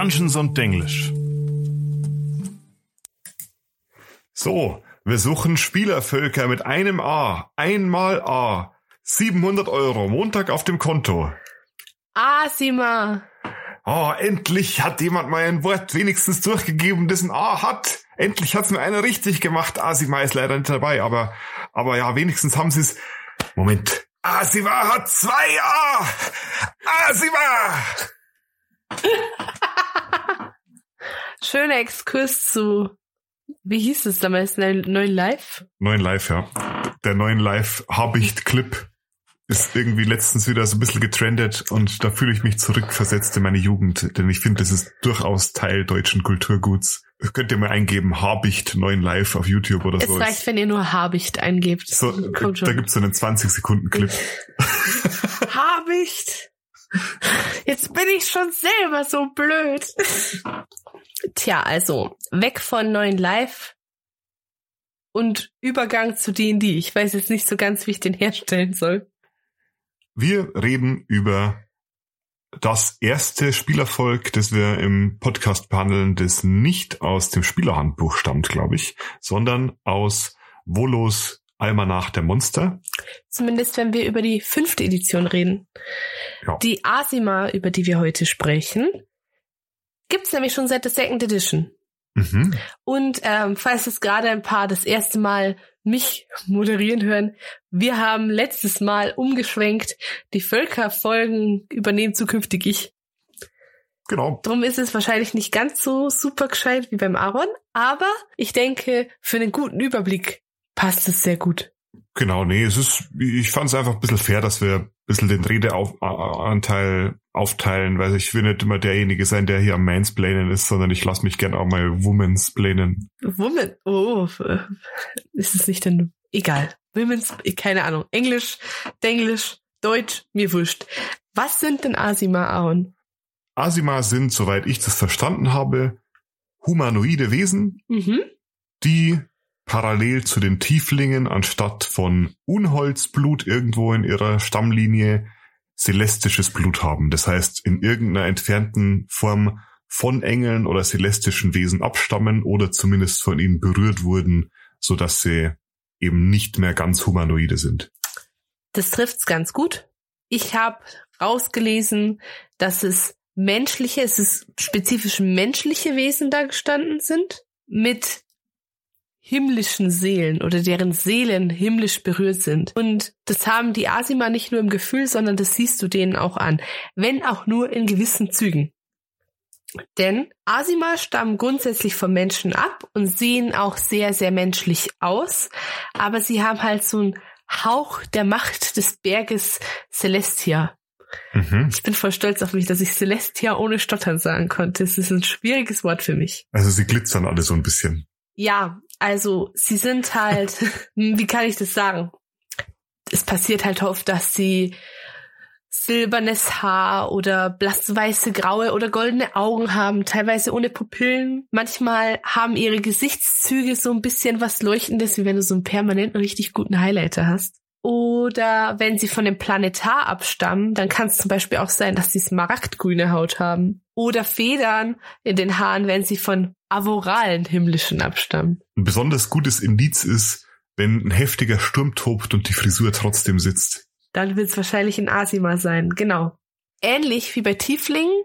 Dungeons und Denglisch. So, wir suchen Spielervölker mit einem A. Einmal A. 700 Euro, Montag auf dem Konto. Asima. Oh, endlich hat jemand mal ein Wort wenigstens durchgegeben, das ein A hat. Endlich hat's mir einer richtig gemacht. Asima ist leider nicht dabei, aber, aber ja, wenigstens haben sie es. Moment. Asima hat zwei A. Asima! Schöner Exkurs zu, wie hieß es damals, neuen Live? Neuen Live, ja. Der neuen Live-Habicht-Clip ist irgendwie letztens wieder so ein bisschen getrendet und da fühle ich mich zurückversetzt in meine Jugend, denn ich finde, das ist durchaus Teil deutschen Kulturguts. Das könnt ihr mal eingeben, Habicht, neuen Live auf YouTube oder es so. Es reicht, wenn ihr nur Habicht eingebt. So, da gibt's so einen 20-Sekunden-Clip. Habicht! Jetzt bin ich schon selber so blöd. Tja, also, weg von neuen Live und Übergang zu D&D. Ich weiß jetzt nicht so ganz, wie ich den herstellen soll. Wir reden über das erste Spielerfolg, das wir im Podcast behandeln, das nicht aus dem Spielerhandbuch stammt, glaube ich, sondern aus Volos Almanach der Monster. Zumindest wenn wir über die fünfte Edition reden. Ja. Die Asima, über die wir heute sprechen, gibt's nämlich schon seit der Second Edition. Mhm. Und ähm, falls es gerade ein paar das erste Mal mich moderieren hören, wir haben letztes Mal umgeschwenkt, die Völkerfolgen übernehmen zukünftig ich. Genau. Drum ist es wahrscheinlich nicht ganz so super gescheit wie beim Aaron, aber ich denke, für einen guten Überblick passt es sehr gut. Genau, nee, es ist, ich fand es einfach ein bisschen fair, dass wir ein bisschen den Redeanteil aufteilen, weil ich will nicht immer derjenige sein, der hier am Mansplainen ist, sondern ich lasse mich gern auch mal Womansplainen. Woman? Oh, ist es nicht denn, egal. Women's, keine Ahnung. Englisch, Denglisch, Deutsch, mir wurscht. Was sind denn Asima, Aaron? Asima sind, soweit ich das verstanden habe, humanoide Wesen, mhm. die parallel zu den Tieflingen anstatt von Unholzblut irgendwo in ihrer Stammlinie celestisches Blut haben. Das heißt, in irgendeiner entfernten Form von Engeln oder celestischen Wesen abstammen oder zumindest von ihnen berührt wurden, so dass sie eben nicht mehr ganz humanoide sind. Das trifft's ganz gut. Ich habe rausgelesen, dass es menschliche, es ist spezifisch menschliche Wesen da gestanden sind mit himmlischen Seelen oder deren Seelen himmlisch berührt sind. Und das haben die Asima nicht nur im Gefühl, sondern das siehst du denen auch an. Wenn auch nur in gewissen Zügen. Denn Asima stammen grundsätzlich vom Menschen ab und sehen auch sehr, sehr menschlich aus. Aber sie haben halt so einen Hauch der Macht des Berges Celestia. Mhm. Ich bin voll stolz auf mich, dass ich Celestia ohne Stottern sagen konnte. Es ist ein schwieriges Wort für mich. Also sie glitzern alle so ein bisschen. Ja, also sie sind halt, wie kann ich das sagen? Es passiert halt oft, dass sie silbernes Haar oder blassweiße, graue oder goldene Augen haben, teilweise ohne Pupillen. Manchmal haben ihre Gesichtszüge so ein bisschen was Leuchtendes, wie wenn du so einen permanenten richtig guten Highlighter hast. Oder wenn sie von dem Planetar abstammen, dann kann es zum Beispiel auch sein, dass sie smaragdgrüne Haut haben. Oder Federn in den Haaren, wenn sie von avoralen himmlischen abstammen. Ein besonders gutes Indiz ist, wenn ein heftiger Sturm tobt und die Frisur trotzdem sitzt. Dann wird es wahrscheinlich ein Asima sein, genau. Ähnlich wie bei Tieflingen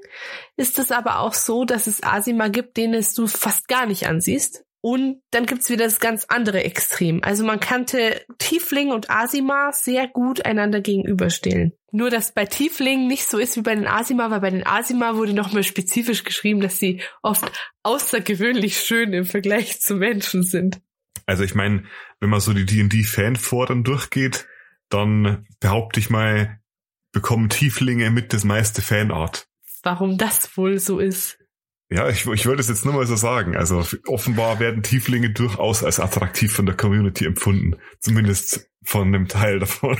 ist es aber auch so, dass es Asima gibt, denen es du fast gar nicht ansiehst. Und dann gibt's wieder das ganz andere Extrem. Also man kannte Tiefling und Asima sehr gut einander gegenüberstellen. Nur, dass bei Tieflingen nicht so ist wie bei den Asima, weil bei den Asima wurde nochmal spezifisch geschrieben, dass sie oft außergewöhnlich schön im Vergleich zu Menschen sind. Also ich meine, wenn man so die D&D-Fanforen durchgeht, dann behaupte ich mal, bekommen Tieflinge mit das meiste Fanart. Warum das wohl so ist? Ja, ich, ich wollte es jetzt nur mal so sagen. Also offenbar werden Tieflinge durchaus als attraktiv von der Community empfunden. Zumindest von einem Teil davon.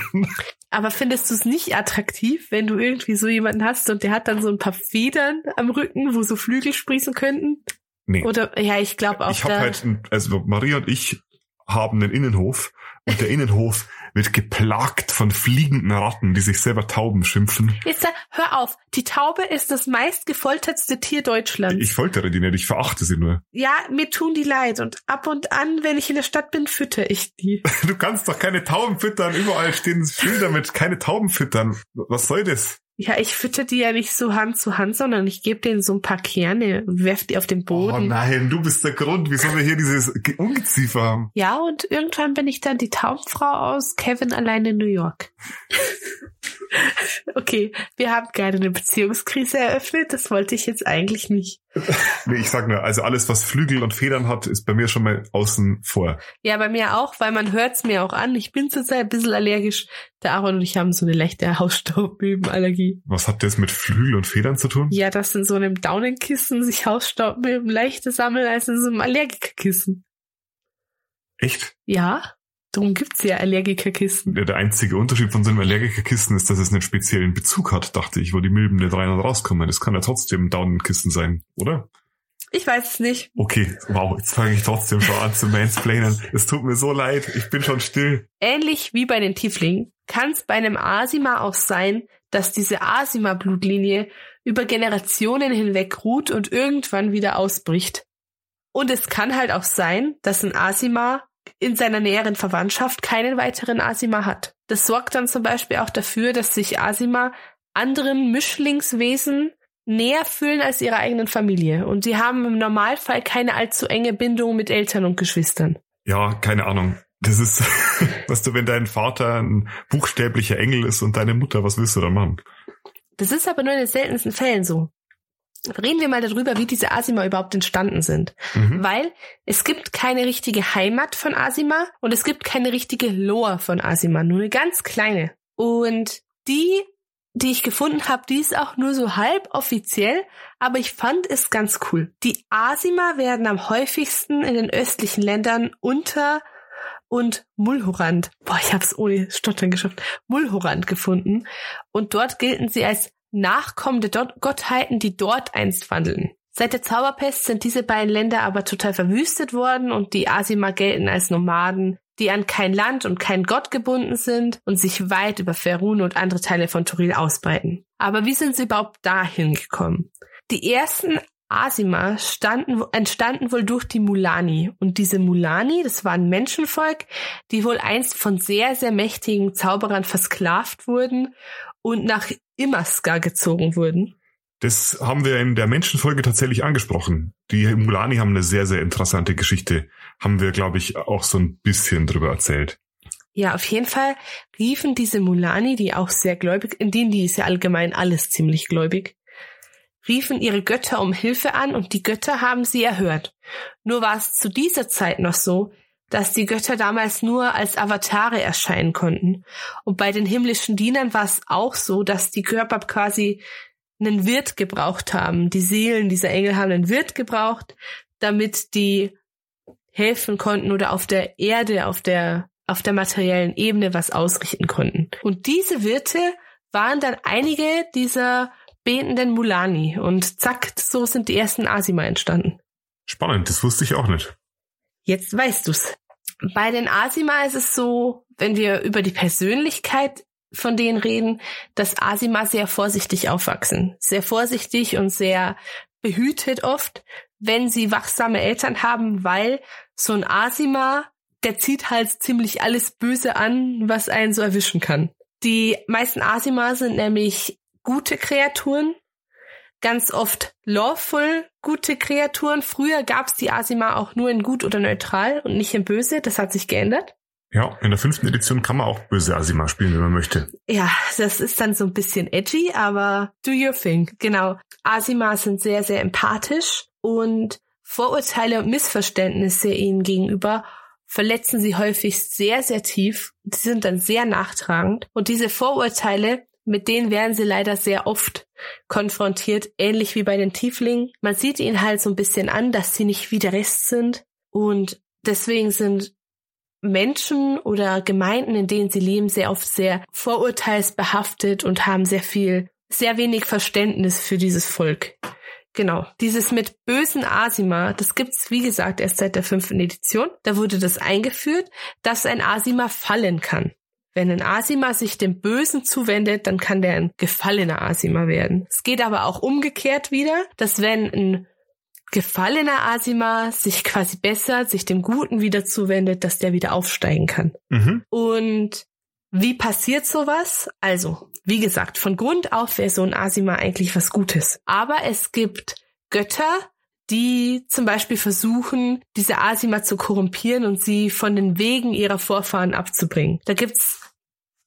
Aber findest du es nicht attraktiv, wenn du irgendwie so jemanden hast und der hat dann so ein paar Federn am Rücken, wo so Flügel sprießen könnten? Nee. Oder ja, ich glaube auch. Ich habe halt, also Maria und ich haben einen Innenhof und der Innenhof wird geplagt von fliegenden Ratten, die sich selber Tauben schimpfen. Jetzt äh, hör auf, die Taube ist das meistgefoltertste Tier Deutschlands. Ich foltere die nicht, ich verachte sie nur. Ja, mir tun die leid und ab und an, wenn ich in der Stadt bin, fütter ich die. Du kannst doch keine Tauben füttern, überall stehen Schilder mit keine Tauben füttern. Was soll das? Ja, ich fütter die ja nicht so Hand zu Hand, sondern ich gebe denen so ein paar Kerne werf die auf den Boden. Oh nein, du bist der Grund, wieso wir hier dieses Ungeziefer haben. Ja, und irgendwann bin ich dann die Taubenfrau aus Kevin allein in New York. okay, wir haben gerade eine Beziehungskrise eröffnet, das wollte ich jetzt eigentlich nicht. Nee, ich sag nur, also alles, was Flügel und Federn hat, ist bei mir schon mal außen vor. Ja, bei mir auch, weil man hört's mir auch an. Ich bin zurzeit ein bisschen allergisch. Der Aaron und ich haben so eine leichte Hausstaubmilbenallergie. Was hat das mit Flügel und Federn zu tun? Ja, dass in so einem Daunenkissen sich Hausstaubmilben leichter sammeln als in so einem Allergikerkissen. Echt? Ja. Darum gibt's ja Allergikerkisten. Ja, der einzige Unterschied von so einem Allergikerkisten ist, dass es einen speziellen Bezug hat, dachte ich, wo die Milben nicht rein und rauskommen. Das kann ja trotzdem ein Daunenkissen sein, oder? Ich weiß es nicht. Okay, wow, jetzt fange ich trotzdem schon an zu mansplainen. Es tut mir so leid, ich bin schon still. Ähnlich wie bei den Tieflingen kann es bei einem Asima auch sein, dass diese Asima-Blutlinie über Generationen hinweg ruht und irgendwann wieder ausbricht. Und es kann halt auch sein, dass ein Asima in seiner näheren Verwandtschaft keinen weiteren Asima hat. Das sorgt dann zum Beispiel auch dafür, dass sich Asima anderen Mischlingswesen näher fühlen als ihre eigenen Familie. Und sie haben im Normalfall keine allzu enge Bindung mit Eltern und Geschwistern. Ja, keine Ahnung. Das ist, weißt du, wenn dein Vater ein buchstäblicher Engel ist und deine Mutter, was willst du dann machen? Das ist aber nur in den seltensten Fällen so. Reden wir mal darüber, wie diese Asima überhaupt entstanden sind. Mhm. Weil es gibt keine richtige Heimat von Asima und es gibt keine richtige Lore von Asima, nur eine ganz kleine. Und die, die ich gefunden habe, die ist auch nur so halb offiziell, aber ich fand es ganz cool. Die Asima werden am häufigsten in den östlichen Ländern unter und Mulhorand, boah, ich hab's ohne Stottern geschafft, Mulhorand gefunden. Und dort gelten sie als nachkommende Gottheiten, die dort einst wandeln. Seit der Zauberpest sind diese beiden Länder aber total verwüstet worden und die Asima gelten als Nomaden, die an kein Land und kein Gott gebunden sind und sich weit über Ferun und andere Teile von Turil ausbreiten. Aber wie sind sie überhaupt dahin gekommen? Die ersten Asima standen, entstanden wohl durch die Mulani. Und diese Mulani, das war ein Menschenvolk, die wohl einst von sehr, sehr mächtigen Zauberern versklavt wurden und nach Imaska gezogen wurden. Das haben wir in der Menschenfolge tatsächlich angesprochen. Die Mulani haben eine sehr, sehr interessante Geschichte. Haben wir, glaube ich, auch so ein bisschen drüber erzählt. Ja, auf jeden Fall riefen diese Mulani, die auch sehr gläubig, in denen die ist ja allgemein alles ziemlich gläubig, riefen ihre Götter um Hilfe an und die Götter haben sie erhört. Nur war es zu dieser Zeit noch so, dass die Götter damals nur als Avatare erscheinen konnten. Und bei den himmlischen Dienern war es auch so, dass die Körper quasi einen Wirt gebraucht haben. Die Seelen dieser Engel haben einen Wirt gebraucht, damit die helfen konnten oder auf der Erde, auf der, auf der materiellen Ebene was ausrichten konnten. Und diese Wirte waren dann einige dieser betenden Mulani. Und zack, so sind die ersten Asima entstanden. Spannend, das wusste ich auch nicht. Jetzt weißt du's. Bei den Asima ist es so, wenn wir über die Persönlichkeit von denen reden, dass Asima sehr vorsichtig aufwachsen. Sehr vorsichtig und sehr behütet oft, wenn sie wachsame Eltern haben, weil so ein Asima, der zieht halt ziemlich alles Böse an, was einen so erwischen kann. Die meisten Asima sind nämlich gute Kreaturen, ganz oft lawful gute Kreaturen. Früher gab es die Asima auch nur in gut oder neutral und nicht in böse. Das hat sich geändert. Ja, in der fünften Edition kann man auch böse Asima spielen, wenn man möchte. Ja, das ist dann so ein bisschen edgy, aber do your thing. Genau. Asima sind sehr, sehr empathisch und Vorurteile und Missverständnisse ihnen gegenüber verletzen sie häufig sehr, sehr tief. Sie sind dann sehr nachtragend. Und diese Vorurteile mit denen werden sie leider sehr oft konfrontiert, ähnlich wie bei den Tieflingen. Man sieht ihnen halt so ein bisschen an, dass sie nicht wie der Rest sind und deswegen sind Menschen oder Gemeinden, in denen sie leben, sehr oft sehr vorurteilsbehaftet und haben sehr viel, sehr wenig Verständnis für dieses Volk. Genau. Dieses mit bösen Asima, das gibt's wie gesagt erst seit der fünften Edition. Da wurde das eingeführt, dass ein Asima fallen kann. Wenn ein Asima sich dem Bösen zuwendet, dann kann der ein gefallener Asima werden. Es geht aber auch umgekehrt wieder, dass wenn ein gefallener Asima sich quasi besser, sich dem Guten wieder zuwendet, dass der wieder aufsteigen kann. Mhm. Und wie passiert sowas? Also, wie gesagt, von Grund auf wäre so ein Asima eigentlich was Gutes. Aber es gibt Götter, die zum Beispiel versuchen, diese Asima zu korrumpieren und sie von den Wegen ihrer Vorfahren abzubringen. Da gibt's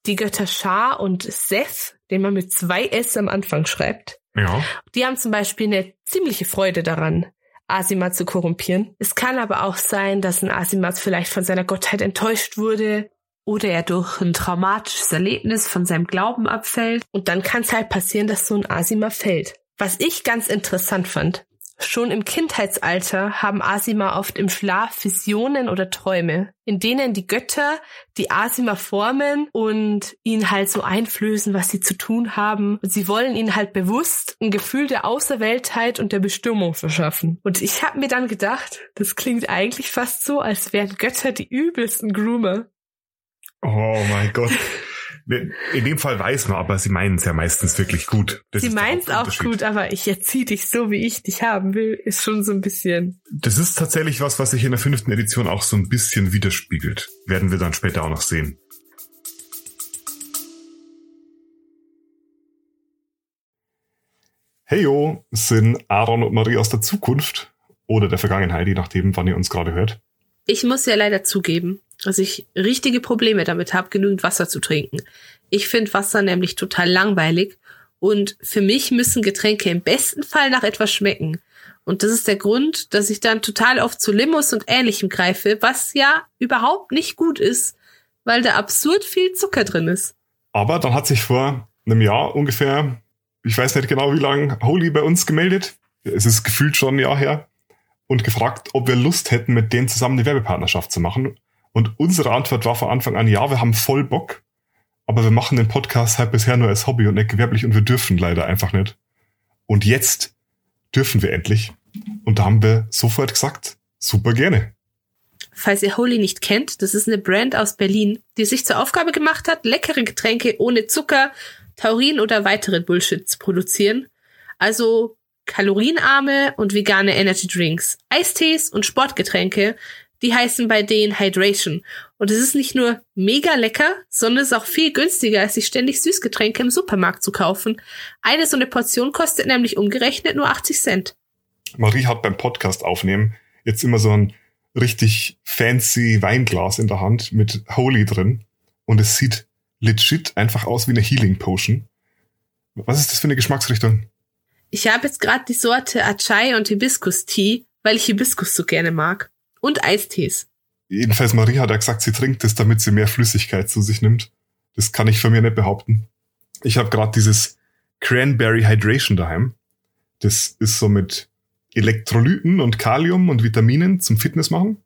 die Götter Shah und Seth, den man mit zwei S am Anfang schreibt. Ja. Die haben zum Beispiel eine ziemliche Freude daran, Asima zu korrumpieren. Es kann aber auch sein, dass ein Asimat vielleicht von seiner Gottheit enttäuscht wurde oder er durch ein traumatisches Erlebnis von seinem Glauben abfällt. Und dann kann es halt passieren, dass so ein Asima fällt. Was ich ganz interessant fand, Schon im Kindheitsalter haben Asima oft im Schlaf Visionen oder Träume, in denen die Götter die Asima formen und ihn halt so einflößen, was sie zu tun haben. Und sie wollen ihnen halt bewusst ein Gefühl der Außerweltheit und der Bestimmung verschaffen. Und ich habe mir dann gedacht, das klingt eigentlich fast so, als wären Götter die übelsten Groomer. Oh mein Gott. In dem Fall weiß man, aber sie meinen es ja meistens wirklich gut. Das sie meinen es auch gut, aber ich erziehe dich so, wie ich dich haben will, ist schon so ein bisschen. Das ist tatsächlich was, was sich in der fünften Edition auch so ein bisschen widerspiegelt. Werden wir dann später auch noch sehen. Heyo, sind Aaron und Marie aus der Zukunft oder der Vergangenheit, je nachdem, wann ihr uns gerade hört. Ich muss ja leider zugeben, dass ich richtige Probleme damit habe, genügend Wasser zu trinken. Ich finde Wasser nämlich total langweilig und für mich müssen Getränke im besten Fall nach etwas schmecken. Und das ist der Grund, dass ich dann total oft zu Limos und ähnlichem greife, was ja überhaupt nicht gut ist, weil da absurd viel Zucker drin ist. Aber dann hat sich vor einem Jahr ungefähr, ich weiß nicht genau wie lange, Holy bei uns gemeldet. Es ist gefühlt schon ein Jahr her. Und gefragt, ob wir Lust hätten, mit denen zusammen eine Werbepartnerschaft zu machen. Und unsere Antwort war von Anfang an, ja, wir haben voll Bock, aber wir machen den Podcast halt bisher nur als Hobby und nicht gewerblich und wir dürfen leider einfach nicht. Und jetzt dürfen wir endlich. Und da haben wir sofort gesagt, super gerne. Falls ihr Holy nicht kennt, das ist eine Brand aus Berlin, die sich zur Aufgabe gemacht hat, leckere Getränke ohne Zucker, Taurin oder weitere Bullshit zu produzieren. Also kalorienarme und vegane Energy Drinks, Eistees und Sportgetränke die heißen bei denen Hydration. Und es ist nicht nur mega lecker, sondern es ist auch viel günstiger, als sich ständig Süßgetränke im Supermarkt zu kaufen. Eine so eine Portion kostet nämlich umgerechnet nur 80 Cent. Marie hat beim Podcast aufnehmen jetzt immer so ein richtig fancy Weinglas in der Hand mit Holy drin. Und es sieht legit einfach aus wie eine Healing Potion. Was ist das für eine Geschmacksrichtung? Ich habe jetzt gerade die Sorte Achai und Hibiskus Tee, weil ich Hibiskus so gerne mag. Und Eistees. Jedenfalls Maria hat ja gesagt, sie trinkt es, damit sie mehr Flüssigkeit zu sich nimmt. Das kann ich von mir nicht behaupten. Ich habe gerade dieses Cranberry Hydration daheim. Das ist so mit Elektrolyten und Kalium und Vitaminen zum Fitness machen.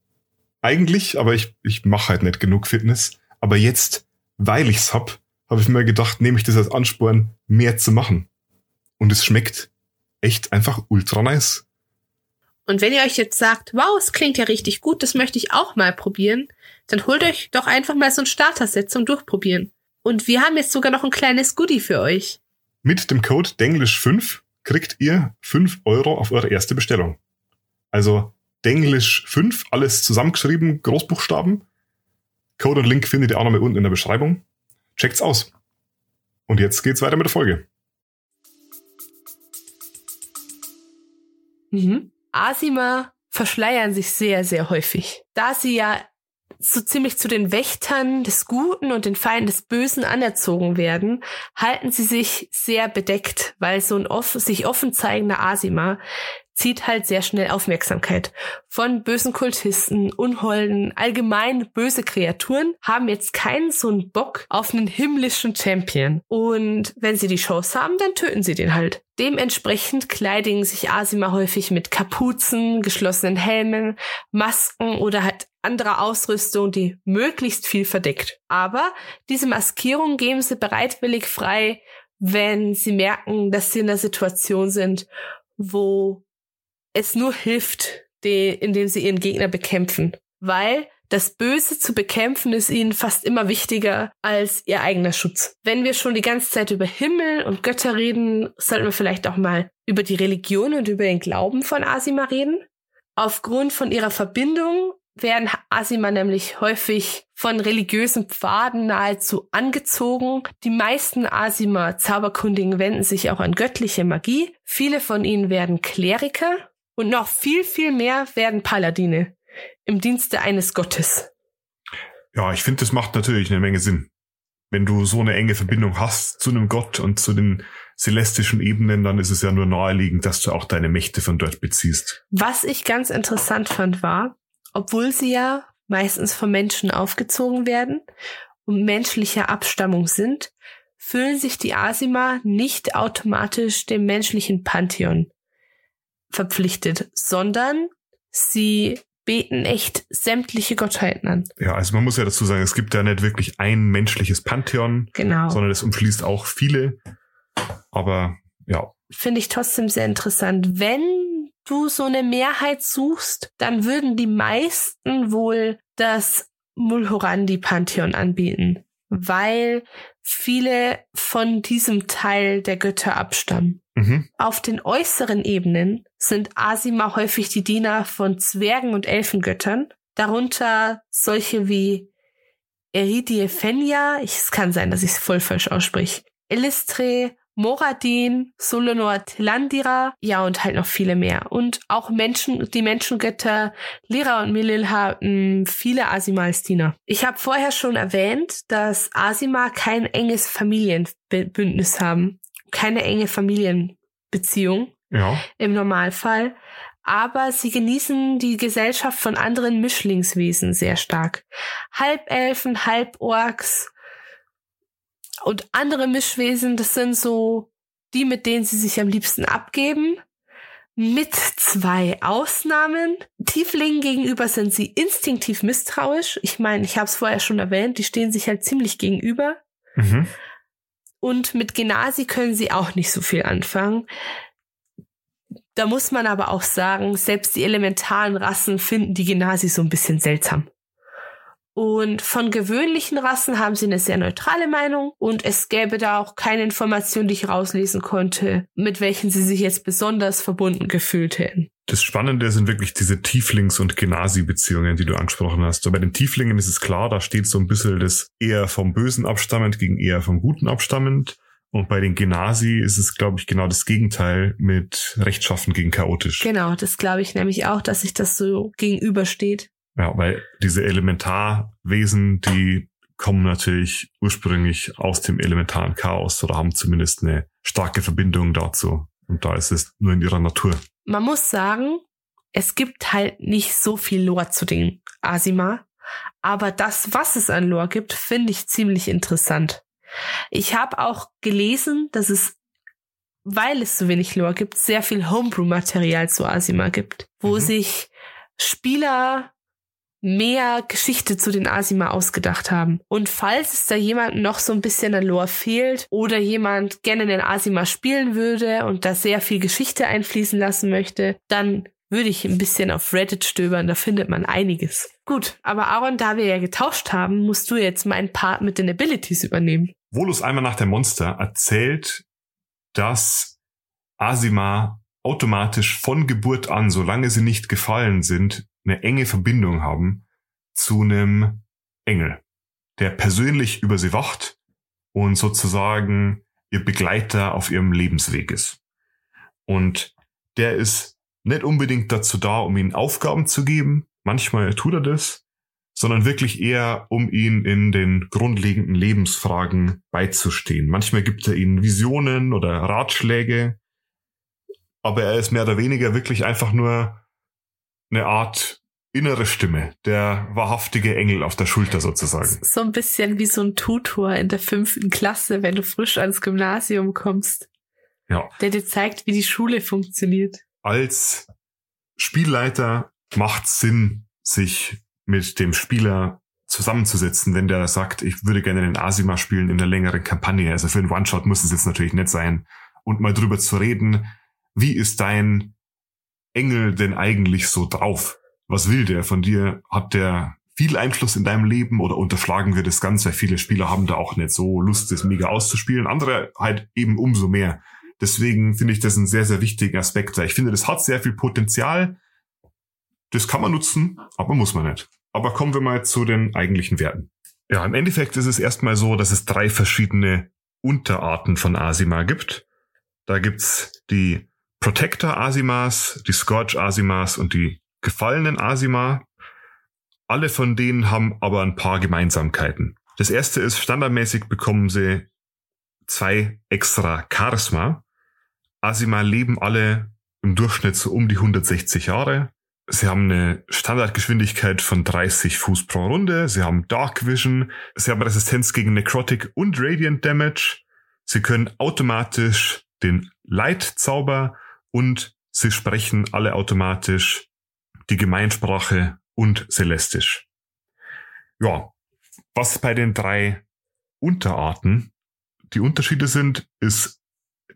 Eigentlich, aber ich, ich mache halt nicht genug Fitness. Aber jetzt, weil ich's hab, habe ich mir gedacht, nehme ich das als Ansporn, mehr zu machen. Und es schmeckt echt einfach ultra nice. Und wenn ihr euch jetzt sagt, wow, es klingt ja richtig gut, das möchte ich auch mal probieren, dann holt euch doch einfach mal so ein Starter-Set zum Durchprobieren. Und wir haben jetzt sogar noch ein kleines Goodie für euch. Mit dem Code Denglish5 kriegt ihr 5 Euro auf eure erste Bestellung. Also Denglish5, alles zusammengeschrieben, Großbuchstaben. Code und Link findet ihr auch noch mal unten in der Beschreibung. Checkt's aus. Und jetzt geht's weiter mit der Folge. Mhm. Asima verschleiern sich sehr, sehr häufig. Da sie ja so ziemlich zu den Wächtern des Guten und den Feinden des Bösen anerzogen werden, halten sie sich sehr bedeckt, weil so ein off sich offen zeigender Asima zieht halt sehr schnell Aufmerksamkeit. Von bösen Kultisten, Unholden, allgemein böse Kreaturen haben jetzt keinen so einen Bock auf einen himmlischen Champion. Und wenn sie die Chance haben, dann töten sie den halt. Dementsprechend kleidigen sich Asima häufig mit Kapuzen, geschlossenen Helmen, Masken oder halt anderer Ausrüstung, die möglichst viel verdeckt. Aber diese Maskierung geben sie bereitwillig frei, wenn sie merken, dass sie in einer Situation sind, wo es nur hilft, die, indem sie ihren Gegner bekämpfen. Weil das Böse zu bekämpfen ist ihnen fast immer wichtiger als ihr eigener Schutz. Wenn wir schon die ganze Zeit über Himmel und Götter reden, sollten wir vielleicht auch mal über die Religion und über den Glauben von Asima reden. Aufgrund von ihrer Verbindung werden Asima nämlich häufig von religiösen Pfaden nahezu angezogen. Die meisten Asima Zauberkundigen wenden sich auch an göttliche Magie. Viele von ihnen werden Kleriker und noch viel, viel mehr werden Paladine im Dienste eines Gottes. Ja, ich finde, das macht natürlich eine Menge Sinn. Wenn du so eine enge Verbindung hast zu einem Gott und zu den celestischen Ebenen, dann ist es ja nur naheliegend, dass du auch deine Mächte von dort beziehst. Was ich ganz interessant fand, war, obwohl sie ja meistens von Menschen aufgezogen werden und menschlicher Abstammung sind, fühlen sich die Asima nicht automatisch dem menschlichen Pantheon verpflichtet, sondern sie beten echt sämtliche Gottheiten an. Ja, also man muss ja dazu sagen, es gibt ja nicht wirklich ein menschliches Pantheon, genau. sondern es umschließt auch viele. Aber ja. Finde ich trotzdem sehr interessant. Wenn du so eine Mehrheit suchst, dann würden die meisten wohl das Mulhorandi-Pantheon anbieten, weil viele von diesem Teil der Götter abstammen. Mhm. Auf den äußeren Ebenen sind Asima häufig die Diener von Zwergen und Elfengöttern, darunter solche wie Eridie Fenja, es kann sein, dass ich es voll falsch ausspreche, Elistre, Moradin, Solonor Telandira, ja und halt noch viele mehr. Und auch Menschen, die Menschengötter Lira und Milil haben viele Asima als Diener. Ich habe vorher schon erwähnt, dass Asima kein enges Familienbündnis haben keine enge Familienbeziehung ja. im Normalfall. Aber sie genießen die Gesellschaft von anderen Mischlingswesen sehr stark. Halbelfen, Halborks und andere Mischwesen, das sind so die, mit denen sie sich am liebsten abgeben. Mit zwei Ausnahmen. Tieflingen gegenüber sind sie instinktiv misstrauisch. Ich meine, ich habe es vorher schon erwähnt, die stehen sich halt ziemlich gegenüber. Mhm. Und mit Genasi können sie auch nicht so viel anfangen. Da muss man aber auch sagen, selbst die elementaren Rassen finden die Genasi so ein bisschen seltsam. Und von gewöhnlichen Rassen haben sie eine sehr neutrale Meinung und es gäbe da auch keine Information, die ich rauslesen konnte, mit welchen sie sich jetzt besonders verbunden gefühlt hätten. Das Spannende sind wirklich diese Tieflings- und Genasi-Beziehungen, die du angesprochen hast. Bei den Tieflingen ist es klar, da steht so ein bisschen das eher vom Bösen abstammend gegen eher vom Guten abstammend. Und bei den Genasi ist es, glaube ich, genau das Gegenteil mit rechtschaffen gegen chaotisch. Genau, das glaube ich nämlich auch, dass sich das so gegenübersteht. Ja, weil diese Elementarwesen, die kommen natürlich ursprünglich aus dem elementaren Chaos oder haben zumindest eine starke Verbindung dazu. Und da ist es nur in ihrer Natur. Man muss sagen, es gibt halt nicht so viel Lore zu den Asima. Aber das, was es an Lore gibt, finde ich ziemlich interessant. Ich habe auch gelesen, dass es, weil es so wenig Lore gibt, sehr viel Homebrew-Material zu Asima gibt, wo mhm. sich Spieler mehr Geschichte zu den Asima ausgedacht haben. Und falls es da jemand noch so ein bisschen an Lore fehlt oder jemand gerne den Asima spielen würde und da sehr viel Geschichte einfließen lassen möchte, dann würde ich ein bisschen auf Reddit stöbern, da findet man einiges. Gut, aber Aaron, da wir ja getauscht haben, musst du jetzt meinen Part mit den Abilities übernehmen. Volus einmal nach der Monster erzählt, dass Asima automatisch von Geburt an, solange sie nicht gefallen sind, eine enge Verbindung haben zu einem Engel, der persönlich über sie wacht und sozusagen ihr Begleiter auf ihrem Lebensweg ist. Und der ist nicht unbedingt dazu da, um ihnen Aufgaben zu geben, manchmal tut er das, sondern wirklich eher, um ihnen in den grundlegenden Lebensfragen beizustehen. Manchmal gibt er ihnen Visionen oder Ratschläge, aber er ist mehr oder weniger wirklich einfach nur eine Art innere Stimme, der wahrhaftige Engel auf der Schulter sozusagen. So ein bisschen wie so ein Tutor in der fünften Klasse, wenn du frisch ans Gymnasium kommst. Ja. Der dir zeigt, wie die Schule funktioniert. Als Spielleiter macht Sinn, sich mit dem Spieler zusammenzusetzen, wenn der sagt, ich würde gerne den Asima spielen in der längeren Kampagne. Also für einen One-Shot muss es jetzt natürlich nicht sein. Und mal drüber zu reden, wie ist dein Engel denn eigentlich so drauf? Was will der von dir? Hat der viel Einfluss in deinem Leben oder unterschlagen wir das ganz, weil viele Spieler haben da auch nicht so Lust, das mega auszuspielen. Andere halt eben umso mehr. Deswegen finde ich das einen sehr, sehr wichtigen Aspekt, ich finde, das hat sehr viel Potenzial. Das kann man nutzen, aber muss man nicht. Aber kommen wir mal zu den eigentlichen Werten. Ja, im Endeffekt ist es erstmal so, dass es drei verschiedene Unterarten von Asima gibt. Da gibt's die Protector Asimas, die Scourge Asimas und die gefallenen Asima. Alle von denen haben aber ein paar Gemeinsamkeiten. Das erste ist, standardmäßig bekommen sie zwei extra Charisma. Asima leben alle im Durchschnitt so um die 160 Jahre. Sie haben eine Standardgeschwindigkeit von 30 Fuß pro Runde. Sie haben Dark Vision. Sie haben Resistenz gegen Necrotic und Radiant Damage. Sie können automatisch den Light-Zauber und sie sprechen alle automatisch die Gemeinsprache und Celestisch. Ja, was bei den drei Unterarten die Unterschiede sind, ist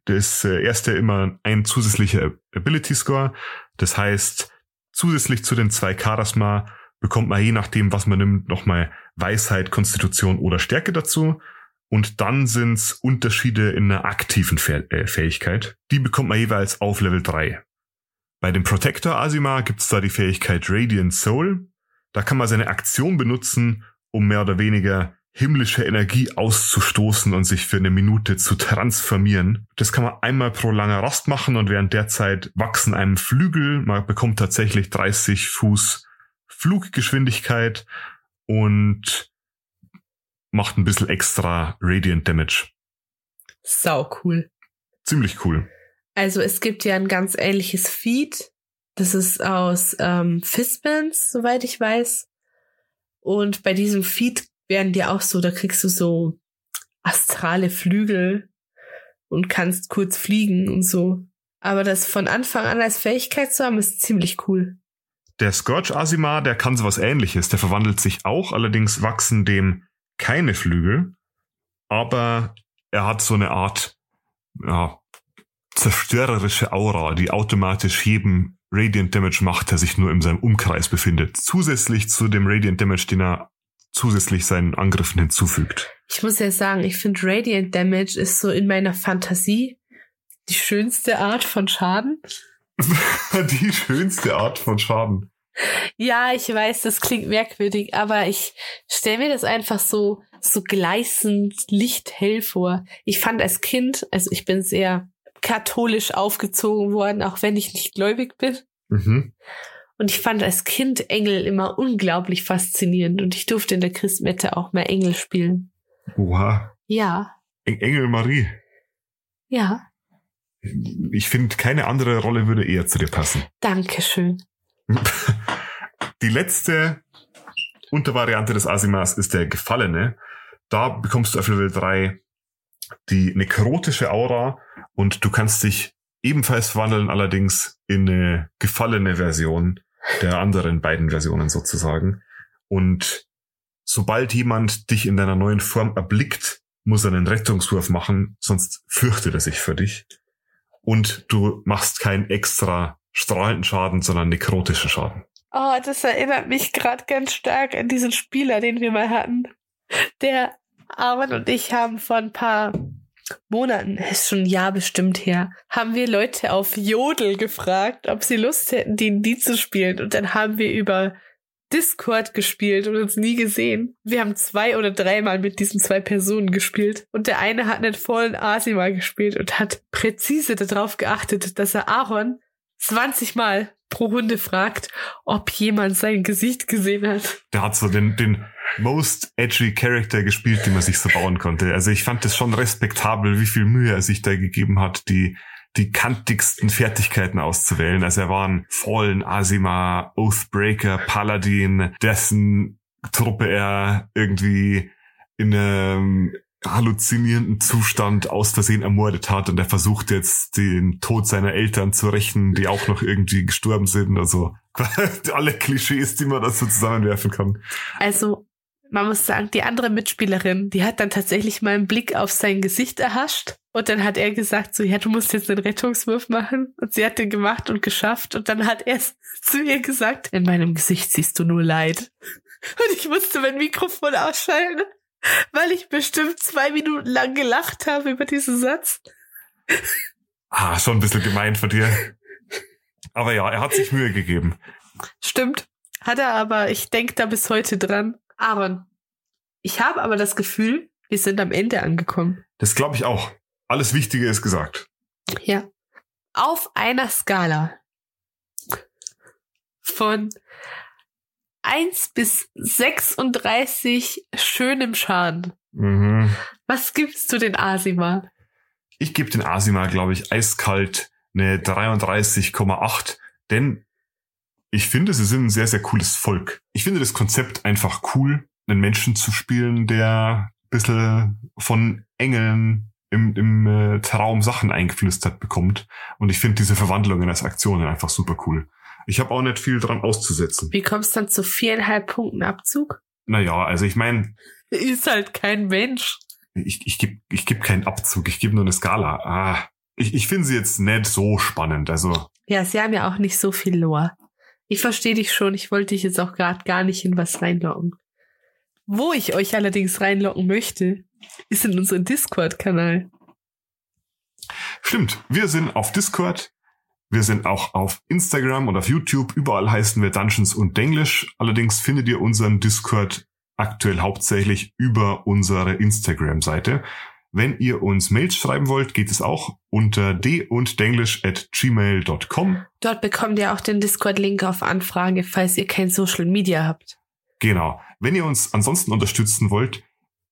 das äh, erste immer ein zusätzlicher Ability Score. Das heißt, zusätzlich zu den zwei Charisma bekommt man je nachdem, was man nimmt, nochmal Weisheit, Konstitution oder Stärke dazu. Und dann sind's Unterschiede in der aktiven äh, Fähigkeit. Die bekommt man jeweils auf Level 3. Bei dem Protector Asima gibt's da die Fähigkeit Radiant Soul. Da kann man seine Aktion benutzen, um mehr oder weniger himmlische Energie auszustoßen und sich für eine Minute zu transformieren. Das kann man einmal pro langer Rast machen und während der Zeit wachsen einem Flügel. Man bekommt tatsächlich 30 Fuß Fluggeschwindigkeit und macht ein bisschen extra Radiant Damage. Sau cool. Ziemlich cool. Also es gibt ja ein ganz ähnliches Feed. Das ist aus ähm, Fistbands, soweit ich weiß. Und bei diesem Feed werden dir auch so, da kriegst du so astrale Flügel und kannst kurz fliegen und so. Aber das von Anfang an als Fähigkeit zu haben, ist ziemlich cool. Der Scourge Asima, der kann sowas ähnliches. Der verwandelt sich auch, allerdings wachsen dem keine Flügel, aber er hat so eine Art ja, zerstörerische Aura, die automatisch jedem Radiant Damage macht, der sich nur in seinem Umkreis befindet. Zusätzlich zu dem Radiant Damage, den er zusätzlich seinen Angriffen hinzufügt. Ich muss ja sagen, ich finde Radiant Damage ist so in meiner Fantasie die schönste Art von Schaden. die schönste Art von Schaden. Ja, ich weiß, das klingt merkwürdig, aber ich stelle mir das einfach so, so gleißend lichthell vor. Ich fand als Kind, also ich bin sehr katholisch aufgezogen worden, auch wenn ich nicht gläubig bin. Mhm. Und ich fand als Kind Engel immer unglaublich faszinierend und ich durfte in der Christmette auch mal Engel spielen. Oha. Ja. Engel Marie. Ja. Ich finde, keine andere Rolle würde eher zu dir passen. Dankeschön. Die letzte Untervariante des Asimas ist der Gefallene. Da bekommst du auf Level 3 die nekrotische Aura und du kannst dich ebenfalls verwandeln, allerdings in eine gefallene Version der anderen beiden Versionen sozusagen. Und sobald jemand dich in deiner neuen Form erblickt, muss er einen Rettungswurf machen, sonst fürchtet er sich für dich. Und du machst keinen extra strahlenden Schaden, sondern nekrotischen Schaden. Oh, das erinnert mich gerade ganz stark an diesen Spieler, den wir mal hatten. Der Armin und ich haben vor ein paar Monaten, ist schon ein Jahr bestimmt her, haben wir Leute auf Jodel gefragt, ob sie Lust hätten, D&D zu spielen. Und dann haben wir über Discord gespielt und uns nie gesehen. Wir haben zwei oder dreimal mit diesen zwei Personen gespielt. Und der eine hat einen vollen Asima gespielt und hat präzise darauf geachtet, dass er Aaron 20 Mal pro Runde fragt, ob jemand sein Gesicht gesehen hat. Der hat so den, den most edgy Character gespielt, den man sich so bauen konnte. Also ich fand es schon respektabel, wie viel Mühe er sich da gegeben hat, die die kantigsten Fertigkeiten auszuwählen. Also er war ein Fallen, Asima, Oathbreaker, Paladin, dessen Truppe er irgendwie in einem halluzinierenden Zustand aus Versehen ermordet hat und er versucht jetzt den Tod seiner Eltern zu rächen, die auch noch irgendwie gestorben sind. Also alle Klischees, die man da so zusammenwerfen kann. Also man muss sagen, die andere Mitspielerin, die hat dann tatsächlich mal einen Blick auf sein Gesicht erhascht Und dann hat er gesagt, so, ja, du musst jetzt einen Rettungswurf machen. Und sie hat den gemacht und geschafft. Und dann hat er zu ihr gesagt, in meinem Gesicht siehst du nur Leid. Und ich musste mein Mikrofon ausschalten, weil ich bestimmt zwei Minuten lang gelacht habe über diesen Satz. Ah, schon ein bisschen gemein von dir. Aber ja, er hat sich Mühe gegeben. Stimmt. Hat er aber, ich denke da bis heute dran. Aaron, ich habe aber das Gefühl, wir sind am Ende angekommen. Das glaube ich auch. Alles Wichtige ist gesagt. Ja. Auf einer Skala von 1 bis 36 schönem Schaden. Mhm. Was gibst du den Asima? Ich gebe den Asima, glaube ich, eiskalt eine 33,8, denn ich finde, sie sind ein sehr, sehr cooles Volk. Ich finde das Konzept einfach cool, einen Menschen zu spielen, der ein bisschen von Engeln im, im äh, Traum Sachen eingeflüstert bekommt. Und ich finde diese Verwandlungen als Aktionen einfach super cool. Ich habe auch nicht viel dran auszusetzen. Wie kommst du dann zu viereinhalb Punkten Abzug? Naja, also ich meine. Ist halt kein Mensch. Ich, ich gebe ich geb keinen Abzug, ich gebe nur eine Skala. Ah, ich, ich finde sie jetzt nicht so spannend. Also. Ja, sie haben ja auch nicht so viel Lore. Ich verstehe dich schon, ich wollte dich jetzt auch gerade gar nicht in was reinlocken. Wo ich euch allerdings reinlocken möchte, ist in unseren Discord-Kanal. Stimmt, wir sind auf Discord. Wir sind auch auf Instagram und auf YouTube. Überall heißen wir Dungeons und Denglish. Allerdings findet ihr unseren Discord aktuell hauptsächlich über unsere Instagram-Seite. Wenn ihr uns Mails schreiben wollt, geht es auch unter d und at gmail.com. Dort bekommt ihr auch den Discord-Link auf Anfrage, falls ihr kein Social Media habt. Genau. Wenn ihr uns ansonsten unterstützen wollt,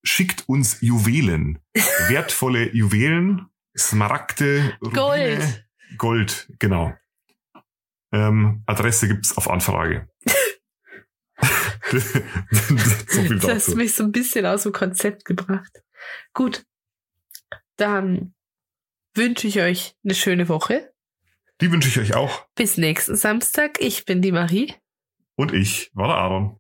schickt uns Juwelen. Wertvolle Juwelen, Smaragde, Rubine, Gold. Gold, genau. Ähm, Adresse gibt's auf Anfrage. so viel dazu. Das hast mich so ein bisschen aus dem Konzept gebracht. Gut. Dann wünsche ich euch eine schöne Woche. Die wünsche ich euch auch. Bis nächsten Samstag. Ich bin die Marie. Und ich war der Aaron.